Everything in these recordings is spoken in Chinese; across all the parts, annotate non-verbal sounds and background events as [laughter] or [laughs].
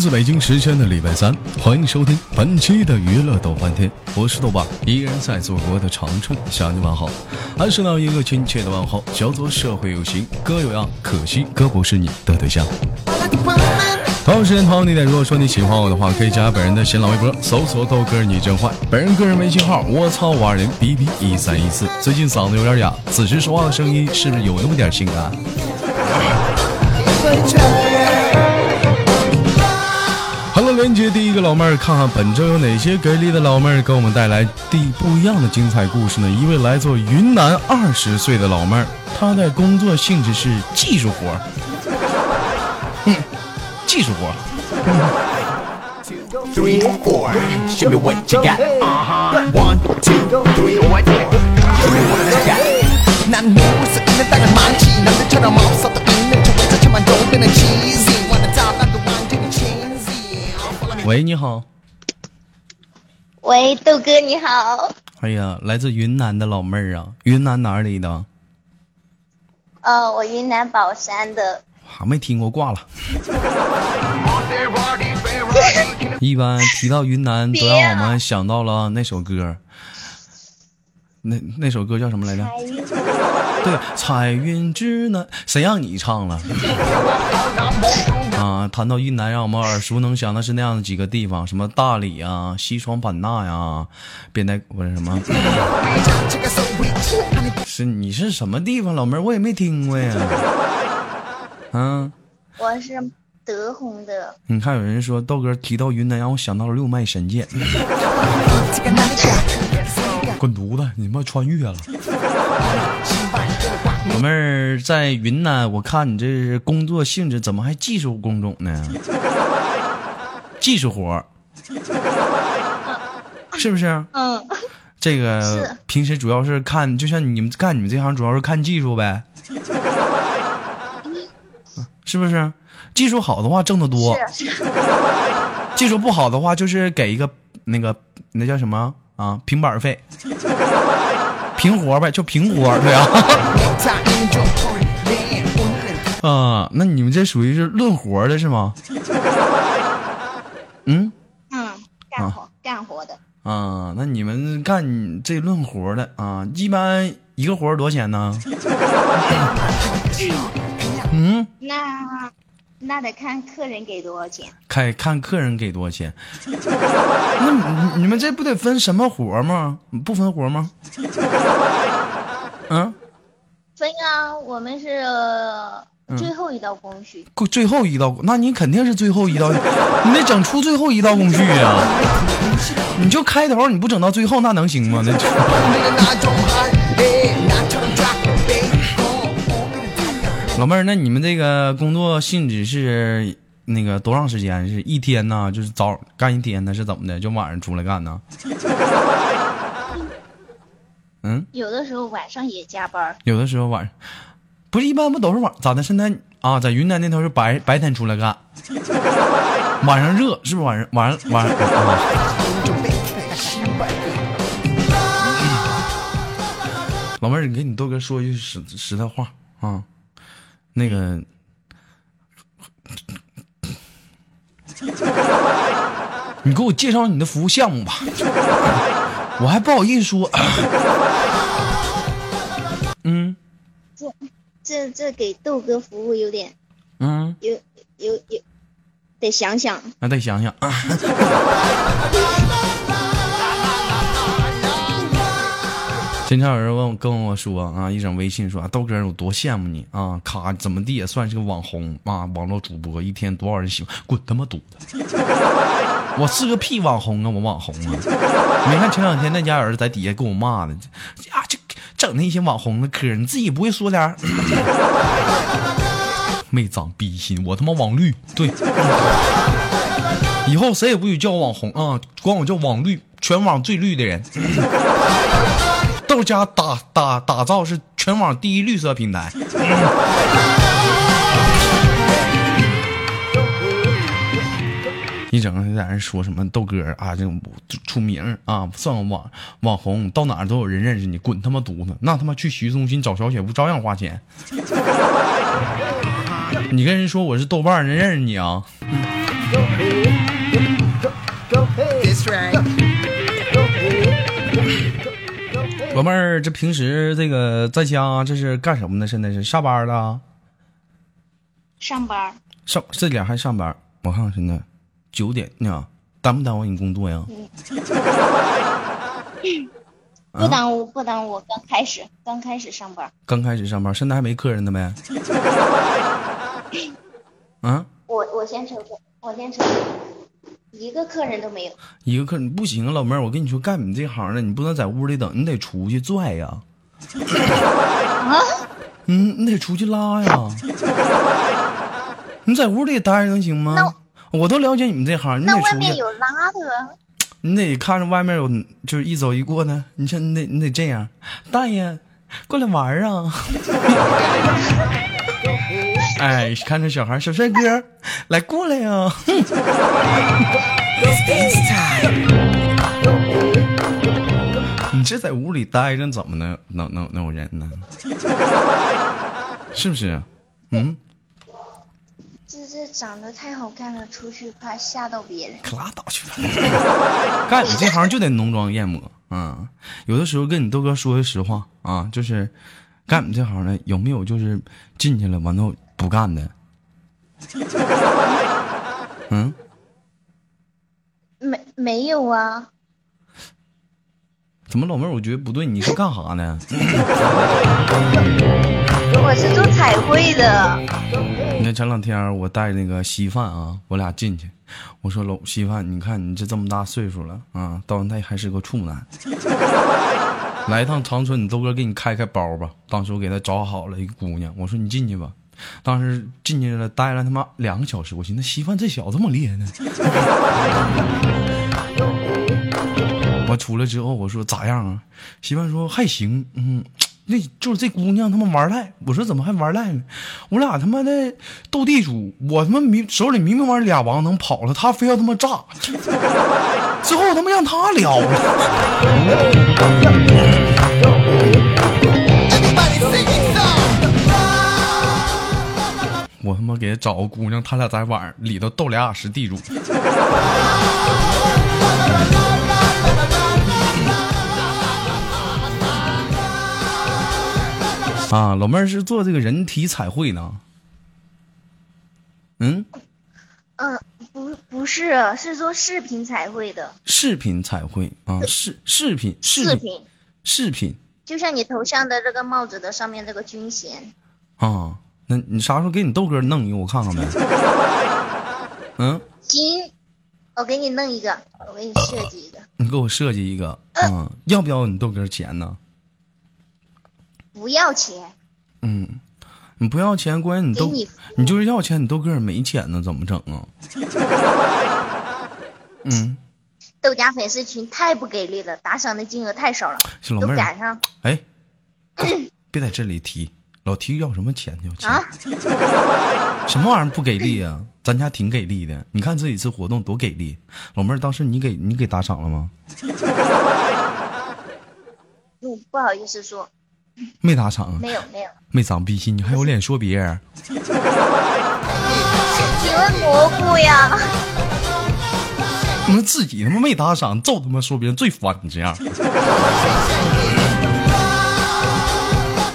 来自北京时间的礼拜三，欢迎收听本期的娱乐逗翻天，我是豆瓣，依然在祖国的长春向你问好，还是那一个亲切的问候，叫做社会有型哥有样，可惜哥不是你的对象。同样时间同样地点，如果说你喜欢我的话，可以加本人的新浪微博，搜索豆哥你真坏，本人个人微信号我操五二零 b b 一三一四。最近嗓子有点哑，此时说话的声音是不是有那么点性感？[laughs] 好了，连接第一个老妹儿，看看本周有哪些给力的老妹儿给我们带来第不一样的精彩故事呢？一位来自云南二十岁的老妹儿，她的工作性质是技术活儿，嗯，技术活儿。 three, four. Show me what you got. Uh-huh. One, two, three, what? Show me what you got. 난 누울 수 있는 땅은 많지 남들처럼 없어도 있는 좋은 자체만 돌리는 cheesy 喂，你好。喂，豆哥你好，哎呀，来自云南的老妹儿啊，云南哪里的？呃，我云南保山的，还没听过，挂了。[laughs] 一般提到云南，都让我们想到了那首歌，那那首歌叫什么来着？对，彩云之南，谁让你唱了？[laughs] 啊，谈到云南，让我们耳熟能详的是那样的几个地方，什么大理啊、西双版纳呀、变态不是什么？是你是什么地方，老妹儿？我也没听过呀。嗯、啊，我是德宏的。你看有人说豆哥提到云南，让我想到了六脉神剑。[laughs] 滚犊子！你妈穿越了。老妹儿在云南，我看你这是工作性质，怎么还技术工种呢？[laughs] 技术活儿，是不是？嗯，这个平时主要是看，就像你们干你们这行，主要是看技术呗，[laughs] 是不是？技术好的话挣得多，[laughs] 技术不好的话就是给一个那个那叫什么啊平板费，平活呗，就平活，对啊。啊那你们这属于是论活的是吗？[laughs] 嗯？嗯干活干活的。啊那你们干这论活的啊一般一个活多少钱呢？[coughs] 嗯？那那得看客人给多少钱。看看客人给多少钱。[laughs] 那你们这不得分什么活吗？不分活吗？[laughs] 嗯？分啊我们是最后一道工序。最后一道那你肯定是最后一道 [laughs] 你得整出最后一道工序啊你就开头你不整到最后那能行吗？老妹儿那你们这个工作性质是那个多长时间？是一天呢就是早干一天呢是怎么的？就晚上出来干呢？嗯。有的时候晚上也加班有的时候晚上不是一般不都是晚咋的？现在啊在云南那头是白白天出来干 [laughs] 晚上热是不是晚上晚上晚上老妹儿你跟你豆哥说句实实在话啊那个你给我介绍你的服务项目吧。我还不好意思说。[coughs] 嗯这这这给豆哥服务有点嗯，有有有，得想想。那得想想。[laughs] 经常有人问我跟我说啊，一整微信说啊，豆哥有多羡慕你啊，卡怎么地也算是个网红啊，网络主播，一天多少人喜欢，滚他妈犊子！我是个屁网红啊，我网红啊！你看前两天那家人在底下给我骂的，啊，就整那些网红的嗑，你自己不会说点儿？[laughs] 没长逼心，我他妈网绿，对。以后谁也不许叫我网红啊，管我叫网绿，全网最绿的人。[laughs] 豆家打打打造是全网第一绿色平台。一整个在那说什么豆哥啊，这种出名啊，算个网网红，到哪儿都有人认识你，滚他妈犊子！那他妈去洗浴中心找小姐不照样花钱？[laughs] 你跟人说我是豆瓣，人认识你啊.老妹儿，这平时这个在家这是干什么呢？现在是下班了，上班上这点还上班？我看看现在九点呢，耽不耽误你工作呀？[laughs] 不耽误不耽误，刚开始刚开始上班，刚开始上班，现在还没客人呢呗？[laughs] 啊，我我先抽个，我先抽，一个客人都没有。一个客人不行啊，老妹儿，我跟你说，干你这行的，你不能在屋里等，你得出去拽呀。啊嗯，你得出去拉呀。[laughs] 你在屋里待着能行吗？我都了解你们这行，你那得出去，外面有拉的，你得看着外面有，就是一走一过呢。你像你得你得这样，大爷，过来玩儿啊！[laughs] 哎，看着小孩小帅哥，来过来呀. [laughs] 你这在屋里待着，怎么能能能能有人呢？[laughs] 是不是？嗯，长得太好看了，出去怕吓到别人。可拉倒去吧！[laughs] 干你这行就得浓妆艳抹啊、有的时候跟你豆哥说句实话啊，就是干你这行的有没有就是进去了完后不干的？[laughs] 嗯，没没有啊？怎么老妹儿？我觉得不对，你是干啥呢？[laughs] 我是做彩绘的。你看前两天我带那个稀饭啊，我俩进去，我说老稀饭，你看你这这么大岁数了啊，到现在还是个处男。[laughs] 来一趟长春，你豆哥给你开开包吧。当时我给他找好了一个姑娘，我说你进去吧。当时进去了，待了他妈两个小时，我寻思稀饭这小子这么厉害呢。我出来之后，我说咋样啊？媳妇说还行，嗯，那就是这姑娘他妈玩赖。我说怎么还玩赖呢？我俩他妈的斗地主，我他妈明手里明明玩俩王能跑了，他非要他妈炸，[laughs] 最后他妈让他聊了。[laughs] 我他妈给他找个姑娘，他俩在晚上里头斗俩小时地主。[laughs] 啊，老妹儿是做这个人体彩绘呢。嗯，嗯，不不是，是做视频彩绘的。视频彩绘啊，视视频视频视频，视频就像你头上的这个帽子的上面这个军衔。啊。那你啥时候给你豆哥弄一个我看看呗？[laughs] 嗯，行，我给你弄一个，我给你设计一个，你给我设计一个啊，要不要你豆哥钱呢？不要钱，嗯，你不要钱，关键你都你你就是要钱，你豆哥也没钱呢，怎么整啊？[laughs] 嗯，豆家粉丝群太不给力了，打赏的金额太少了，老妹儿，赶上哎，[coughs] 别在这里提，老提要什么钱要钱？啊！[laughs] 什么玩意儿不给力啊？咱家挺给力的，你看这几次活动多给力。老妹儿，当时你给你给打赏了吗？[laughs] 嗯，不好意思说，[laughs] 没打赏啊，没有没有。没长逼心，你还有脸说别人？[laughs] 请问蘑菇呀？你们自己他妈没打赏，揍他妈说别人最烦你这样。[laughs]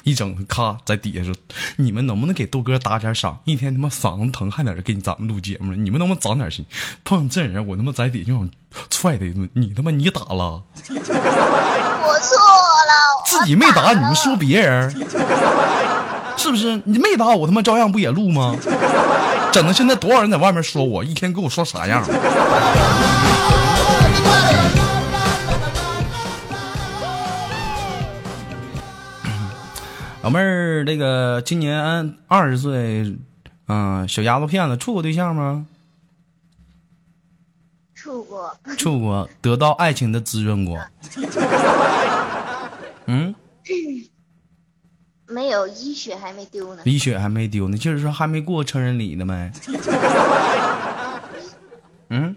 一整咔在底下说：“你们能不能给豆哥打点赏？一天他妈嗓子疼，还在这给你咱们录节目了，你们能不能长点心？碰上这人，我他妈在底下就想踹他一顿。你他妈你打了，我错了，自己没打，你们说别人，[laughs] 是不是？你没打我他妈照样不也录吗？整的现在多少人在外面说我，一天给我说啥样？[coughs] 老妹儿，这个今年二十岁，嗯、小丫头片子处过对象吗？处过，处过，得到爱情的滋润过。[laughs] 嗯，[clears throat] 没有医血还没丢呢。李雪还没丢呢，就是说还没过成人礼呢没？[laughs] 嗯，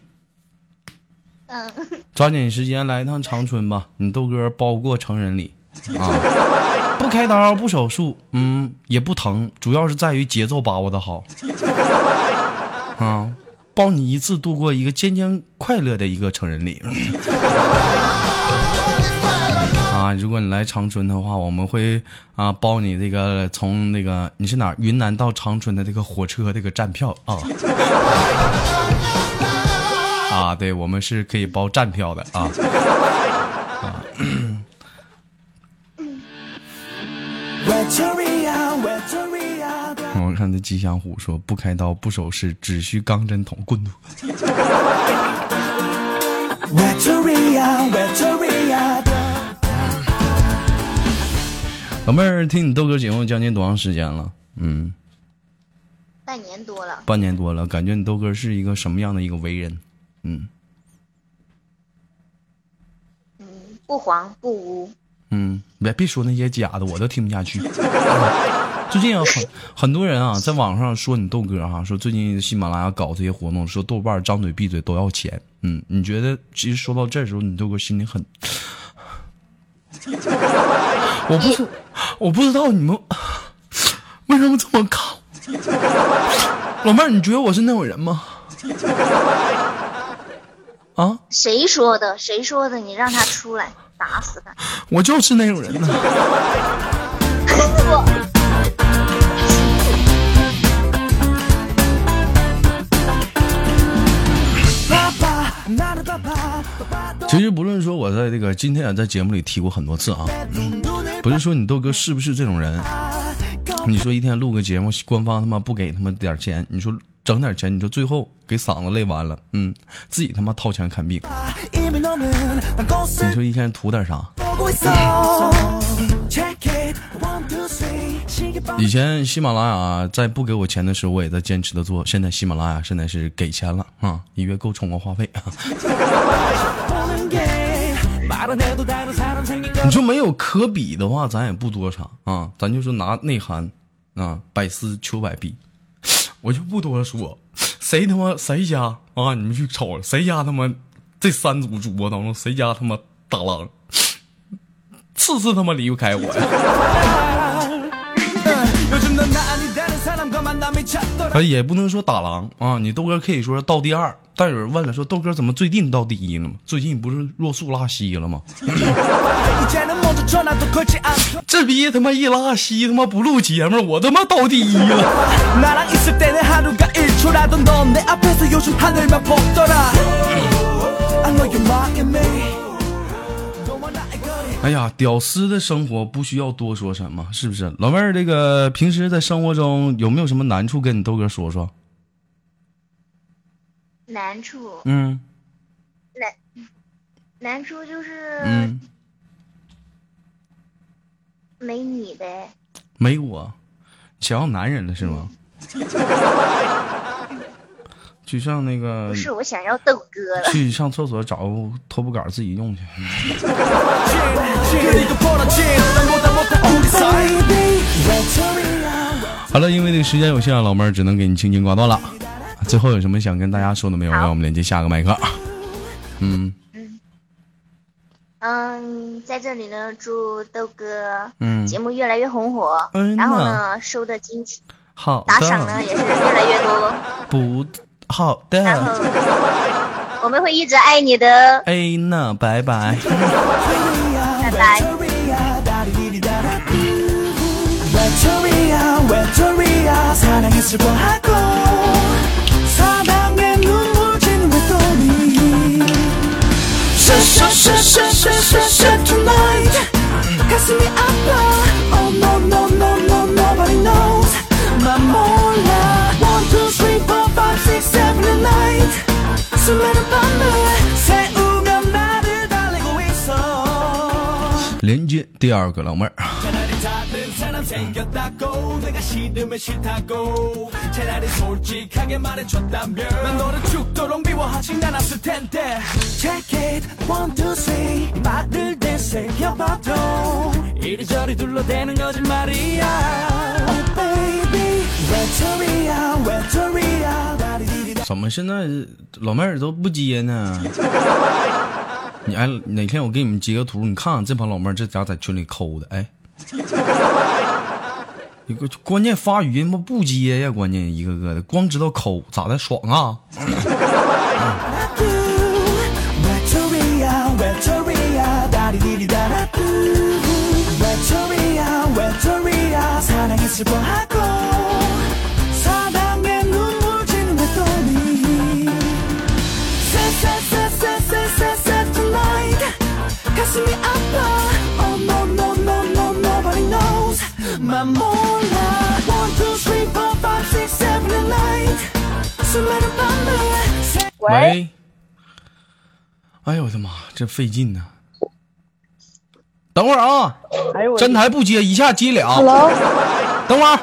嗯，抓紧时间来一趟长春吧，你豆哥包过成人礼。啊，不开刀不手术，嗯，也不疼，主要是在于节奏把握的好。啊，包你一次度过一个健健快乐的一个成人礼。啊，如果你来长春的话，我们会啊包你这个从那个你是哪儿云南到长春的这个火车这个站票啊。[laughs] 啊，对，我们是可以包站票的啊。我看这吉祥虎说不开刀不手势，只需钢针捅棍子。[laughs] 老妹儿，听你豆哥节目将近多长时间了？嗯，半年多了，半年多了，感觉你豆哥是一个什么样的一个为人？嗯嗯，不黄不污，嗯，别别说那些假的，我都听不下去。[laughs] 最近啊，很很多人啊，在网上说你豆哥哈、说最近喜马拉雅搞这些活动，说豆瓣张嘴闭嘴都要钱。嗯，你觉得其实说到这时候，你豆哥心里很，[laughs] 我不是，我不知道你们为什么这么看。老妹儿，你觉得我是那种人吗？啊，谁说的？谁说的？你让他出来，打死他！我就是那种人呢。其实不论说我在这个今天也在节目里提过很多次啊，不是说你豆哥是不是这种人？你说一天录个节目官方他妈不给他们点钱你说整点钱你说最后给嗓子累完了嗯自己他妈掏钱看病。你说一天图点啥？以前喜马拉雅在不给我钱的时候我也在坚持的做现在喜马拉雅现在是给钱了啊一月够充个话费。啊你说没有可比的话，咱也不多啥啊，咱就说拿内涵啊，百思求百弊，我就不多说。谁他妈谁家啊？你们去瞅谁家他妈这三组主播当中，谁家他妈大郎，次次他妈离不开我呀。[laughs] 啊，也不能说打狼啊！你豆哥可以说倒第二，但有人问了，说豆哥怎么最近倒第一了嘛？最近不是若素拉稀了吗？[laughs] 这逼他妈一拉稀，他妈不录节目，我他妈倒第一了。哎呀，屌丝的生活不需要多说什么，是不是？老妹儿，这个平时在生活中有没有什么难处跟你豆哥说说？难处，嗯难难处就是嗯，没你呗。没我，想要男人了是吗？去上那个不，是，我想要豆哥了。去上厕所找个拖布杆自己用去。[laughs] 好了，因为这个时间有限，老妹儿只能给你轻轻挂断了。最后有什么想跟大家说的没有？让我们连接下个麦克。嗯嗯，在这里呢，祝豆哥嗯，节目越来越红火，嗯然后呢，收的金钱好打赏呢，也是越来越多，不好然后的。我们会一直爱你的，哎，那拜拜。拜拜。Victoria, Victoria, 사랑에 슬퍼하고 사랑에 눈물 짓는 외톨이 Shut, shut, shut, shut, shut, shut, shut tonight 가슴이 아파 Oh no, no, no, no, nobody knows 난 몰라 One, two, three, four, five, six, seven, and eight 수많은 밤을 새우며 나를 달래고 있어 连接第二个老妹儿， 차라리 다른 사람 생겼다고 내가 싫으면 싫다고 차라리 솔직하게 말해줬다면 난 너를 죽도록 미워하진 않았을 텐데 Check it one two three 이 말을 되새겨봐도 이리저리 둘러대는 거짓말이야 Oh baby Victoria Victoria 다리디리다 怎么现在老妹儿都不接呢？你哎，哪天我给你们截个图，你看看这帮老妹儿这家在群里抠的，哎， 一个关键发语音不不接呀，关键一个个的，光知道抠，咋的爽啊？喂，哎呦我的妈，真费劲呢！等会儿啊，真台不接，一下接俩。Hello，等会儿，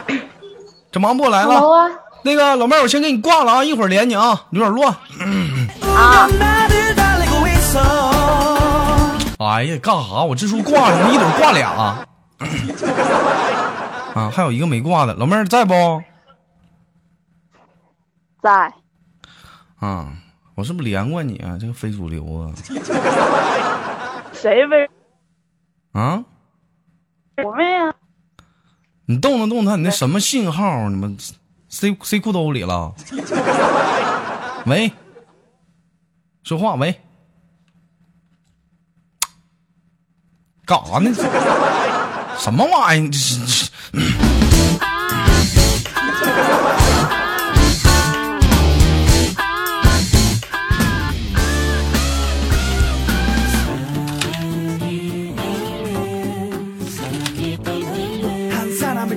这忙不过来了。Hello，那个老妹儿，我先给你挂了啊，一会儿连你啊，有点乱。啊。哎呀，干啥？我这说挂了，一准挂俩。啊，还有一个没挂的，老妹儿在不？在啊，我是不是连过你啊？这个非主流啊！谁非啊，我妹呀？你动了动他，你那什么信号？你们塞塞裤兜里了？喂，说话喂，干啥呢？什么玩意儿？这是这是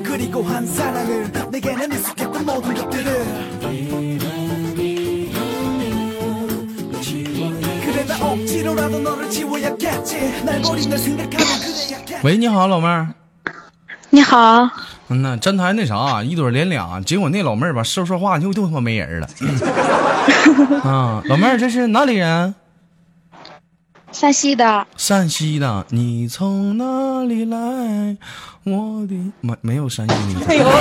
그리고 한 사랑을 내게는 익숙했던 모든 것들을 그래도 억지로라도 너를 지워야겠지 날 버린 날 생각하면 그래야겠지 喂，你好，老妹儿。你好，嗯呐，真台那啥，一对连俩，结果那老妹儿吧，说说话就就他妈没人了。啊，[laughs] 老妹儿，这是哪里人？山西的，陕西的。你从哪里来？ 我的没！没有山西的。哎呦，了！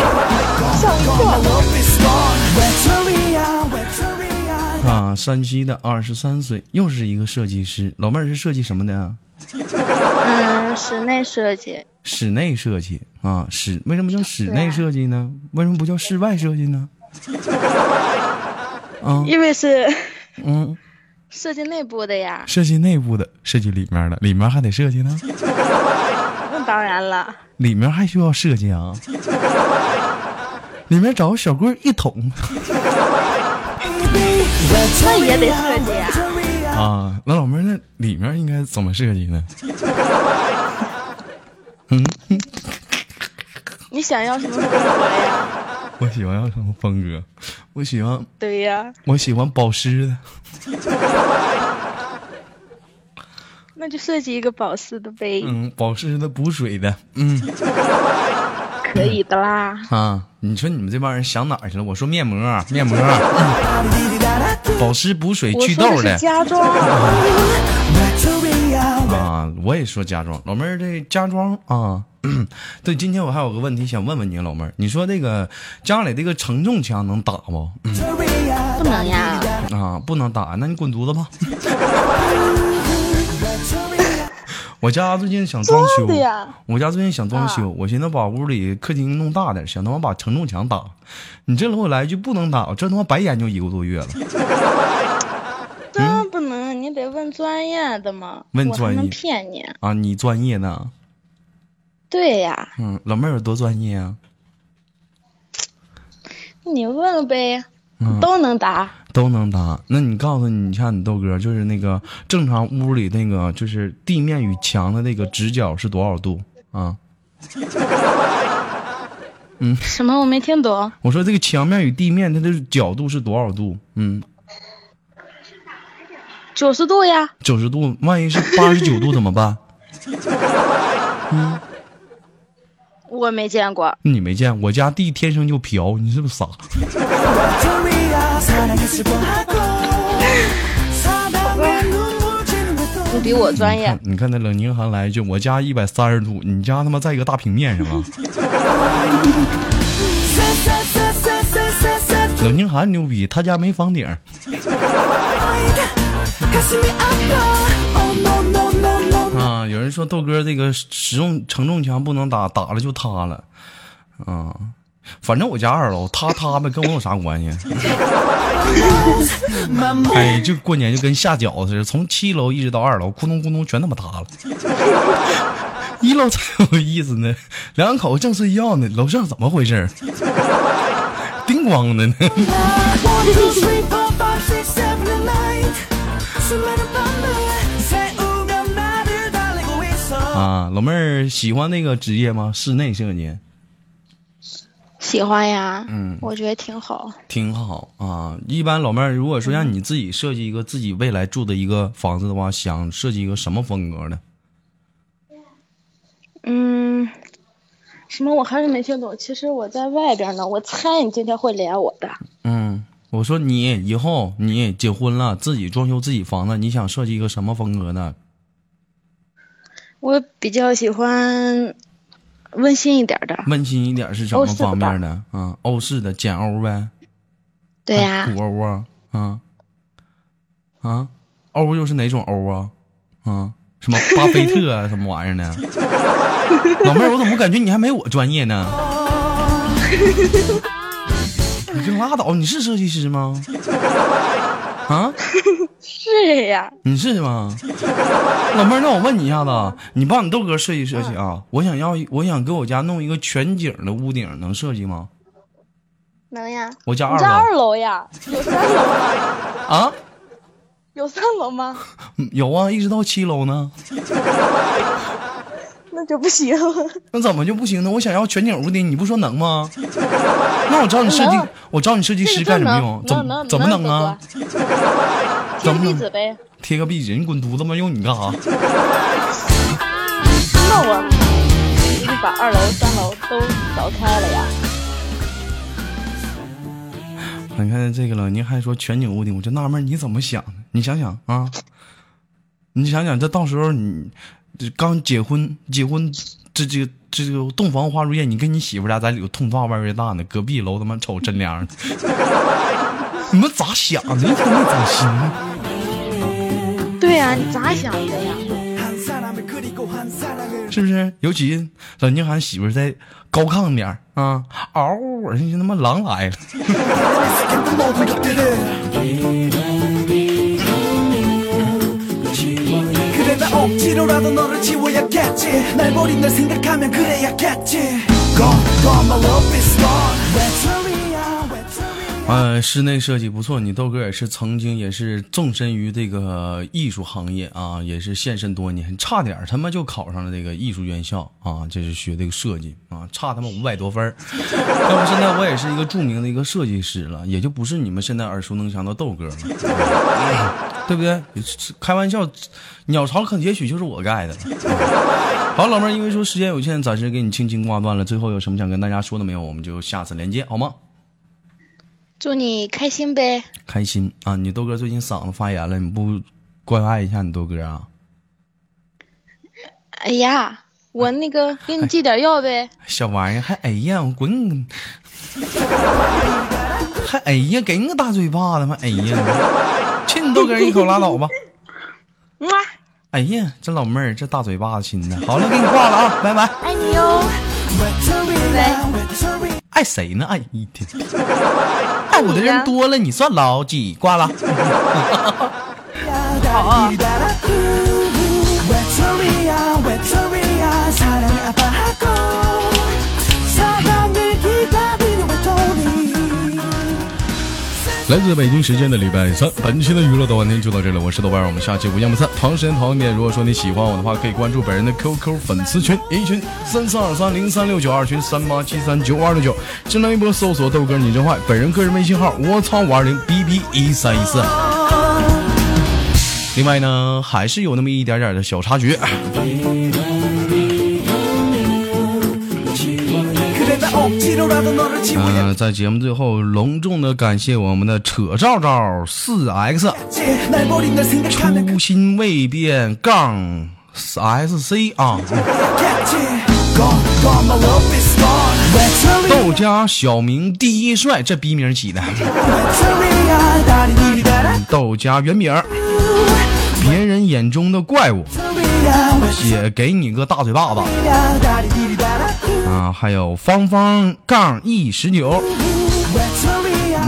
啊，山西的，二十三岁，又是一个设计师。老妹儿是设计什么的？嗯，室内设计。室内设计啊，室为什么叫室内设计呢？为什么不叫室外设计呢？啊，因为是嗯，设计内部的呀。设计内部的，设计里面的，里面还得设计呢。当然了，里面还需要设计啊？[laughs] 里面找个小棍一捅，那也得设计啊。啊，那老妹儿，那里面应该怎么设计呢？嗯，你想要什么风格呀？我喜欢要什么风格？我喜欢。对呀。我喜欢保湿的。那就设计一个保湿的呗。嗯，保湿的补水的，嗯，可以的啦。啊，你说你们这帮人想哪儿去了？我说面膜，面膜，保湿补水祛痘的,的家装。[laughs] 啊，我也说家装，老妹儿这家装啊。[clears throat] 对，今天我还有个问题想问问你，老妹儿，你说这个家里这个承重墙能打不？嗯、不能呀！啊，不能打，那你滚犊子吧！[laughs] 我家最近想装修我家最近想装修，啊我寻思把屋里客厅弄大点，想他妈把承重墙打。你这给我来一句不能打，我这他妈白研究一个多月了。[laughs] 这不能，你得问专业的嘛。问专业能骗你？啊，你专业呢？对呀，嗯，老妹儿有多专业啊？你问呗，嗯都能答。都能打。那你告诉你，你像你豆哥，就是那个正常屋里那个，就是地面与墙的那个直角是多少度啊？[laughs] 嗯什么？我没听懂。我说这个墙面与地面它的角度是多少度？嗯，九十度呀，九十度，万一是八十九度怎么办？[laughs] 我没见过。你没见？我家地天生就瓢，你是不是傻？[laughs] 比我专业。你看,那冷凝寒来一句，我家一百三十度，你家他妈在一个大平面上啊！[laughs] 冷凝寒牛逼，他家没房顶。[laughs] 人说豆哥这个使用承重墙不能打，打了就塌了。啊，反正我家二楼，塌塌呗跟我有啥关系？[laughs] 哎，就过年就跟下饺子似的，从七楼一直到二楼，咕咚咕咚全他妈塌了。一楼才有意思呢，两口子正睡觉呢，楼上怎么回事？[laughs] 叮咣的呢。[laughs] 老妹儿喜欢那个职业吗？室内设计喜欢呀，嗯我觉得挺好。挺好啊。一般老妹儿，如果说让你自己设计一个自己未来住的一个房子的话，想设计一个什么风格的？嗯，什么？我还是没听懂。其实我在外边呢，我猜你今天会连我的。嗯，我说你以后你结婚了，自己装修自己房子，你想设计一个什么风格的？我比较喜欢温馨一点的。温馨一点是什么方面的？啊，欧式的简欧呗。对呀、古欧啊，啊啊，欧又是哪种欧啊？啊，什么巴菲特啊，[laughs] 什么玩意儿呢？老妹儿，我怎么感觉你还没我专业呢？[laughs] 你就拉倒，你是设计师吗？啊，[laughs] 是呀，你是吗？老妹儿，那我问你一下子，你帮你豆哥设计设计啊？我想要，我想给我家弄一个全景的屋顶，能设计吗？能呀。我家二你家二楼楼呀？有三楼吗？[laughs] 啊，有三楼吗？嗯有啊，一直到七楼呢。[laughs] 那就不行。[laughs] 那怎么就不行呢？我想要全景屋顶，你不说能吗？那我找你设计，我找你设计师干什么用？怎么能能怎么能啊？？贴壁纸呗。贴个壁纸，你滚犊子吧！用你干啥？那我给你把二楼、三楼都凿开了呀。你看这个了，您还说全景屋顶，我就纳闷你怎么想的？你想想啊，你想想，这到时候你这刚结婚，结婚这这个这个洞房花烛夜，你跟你媳妇俩在里头通话外边大呢，隔壁楼他妈瞅真凉，[laughs] 你们咋想的？一天没长心。对呀，你咋想的呀？是不是？尤其咱宁海媳妇再高亢点啊。嗷呜，我心他妈狼来了。呃，室内设计不错，你豆哥也是曾经也是纵身于这个艺术行业啊，也是献身多年，差点他妈就考上了这个艺术院校啊，就是学这个设计啊，差他妈五百多分儿。[laughs] 要不现在我也是一个著名的一个设计师了，也就不是你们现在耳熟能详的豆哥了，[laughs] 对不对？开玩笑，鸟巢可也许就是我盖的。[laughs] 好，老妹儿，因为说时间有限，暂时给你轻轻挂断了。最后有什么想跟大家说的没有？我们就下次连接好吗？祝你开心呗。开心。啊你豆哥最近嗓子发炎了你不关爱一下你豆哥啊？哎呀我那个给你寄点药呗。小玩意儿还哎呀我滚。还哎呀给你个大嘴巴子吗？哎呀亲你豆哥一口拉倒吧。[laughs] 哎呀这老妹儿这大嘴巴子亲的。好了给你挂了啊拜拜。爱你哟爱谁呢？爱一天爱我的人多了，你算老几？挂了。다리 来自北京时间的礼拜三，本期的娱乐豆瓣天就到这里，我是豆瓣，我们下期不见不散。同时间同一点，如果说你喜欢我的话，可以关注本人的 QQ 粉丝群，一群三四二三零三六九，二群三八七三九五二六九，新浪微博搜索豆哥你真坏，本人个人微信号我操五二零 bb 一三一四。另外呢，还是有那么一点点的小插曲。嗯、在节目最后，隆重的感谢我们的扯照照四 X，、初心未变杠 S C 啊。豆家小明第一帅，这逼名起的。豆家原名，别人眼中的怪物，也给你个大嘴巴子。啊，还有芳芳杠一十九，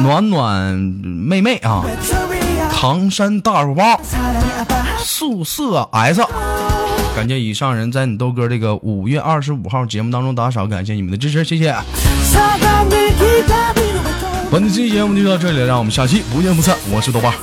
暖暖妹妹啊，唐山大肉包，素色 S。感谢以上人在你豆哥这个五月二十五号节目当中打赏，感谢你们的支持，谢谢。本期节目就到这里，让我们下期不见不散。我是豆瓣。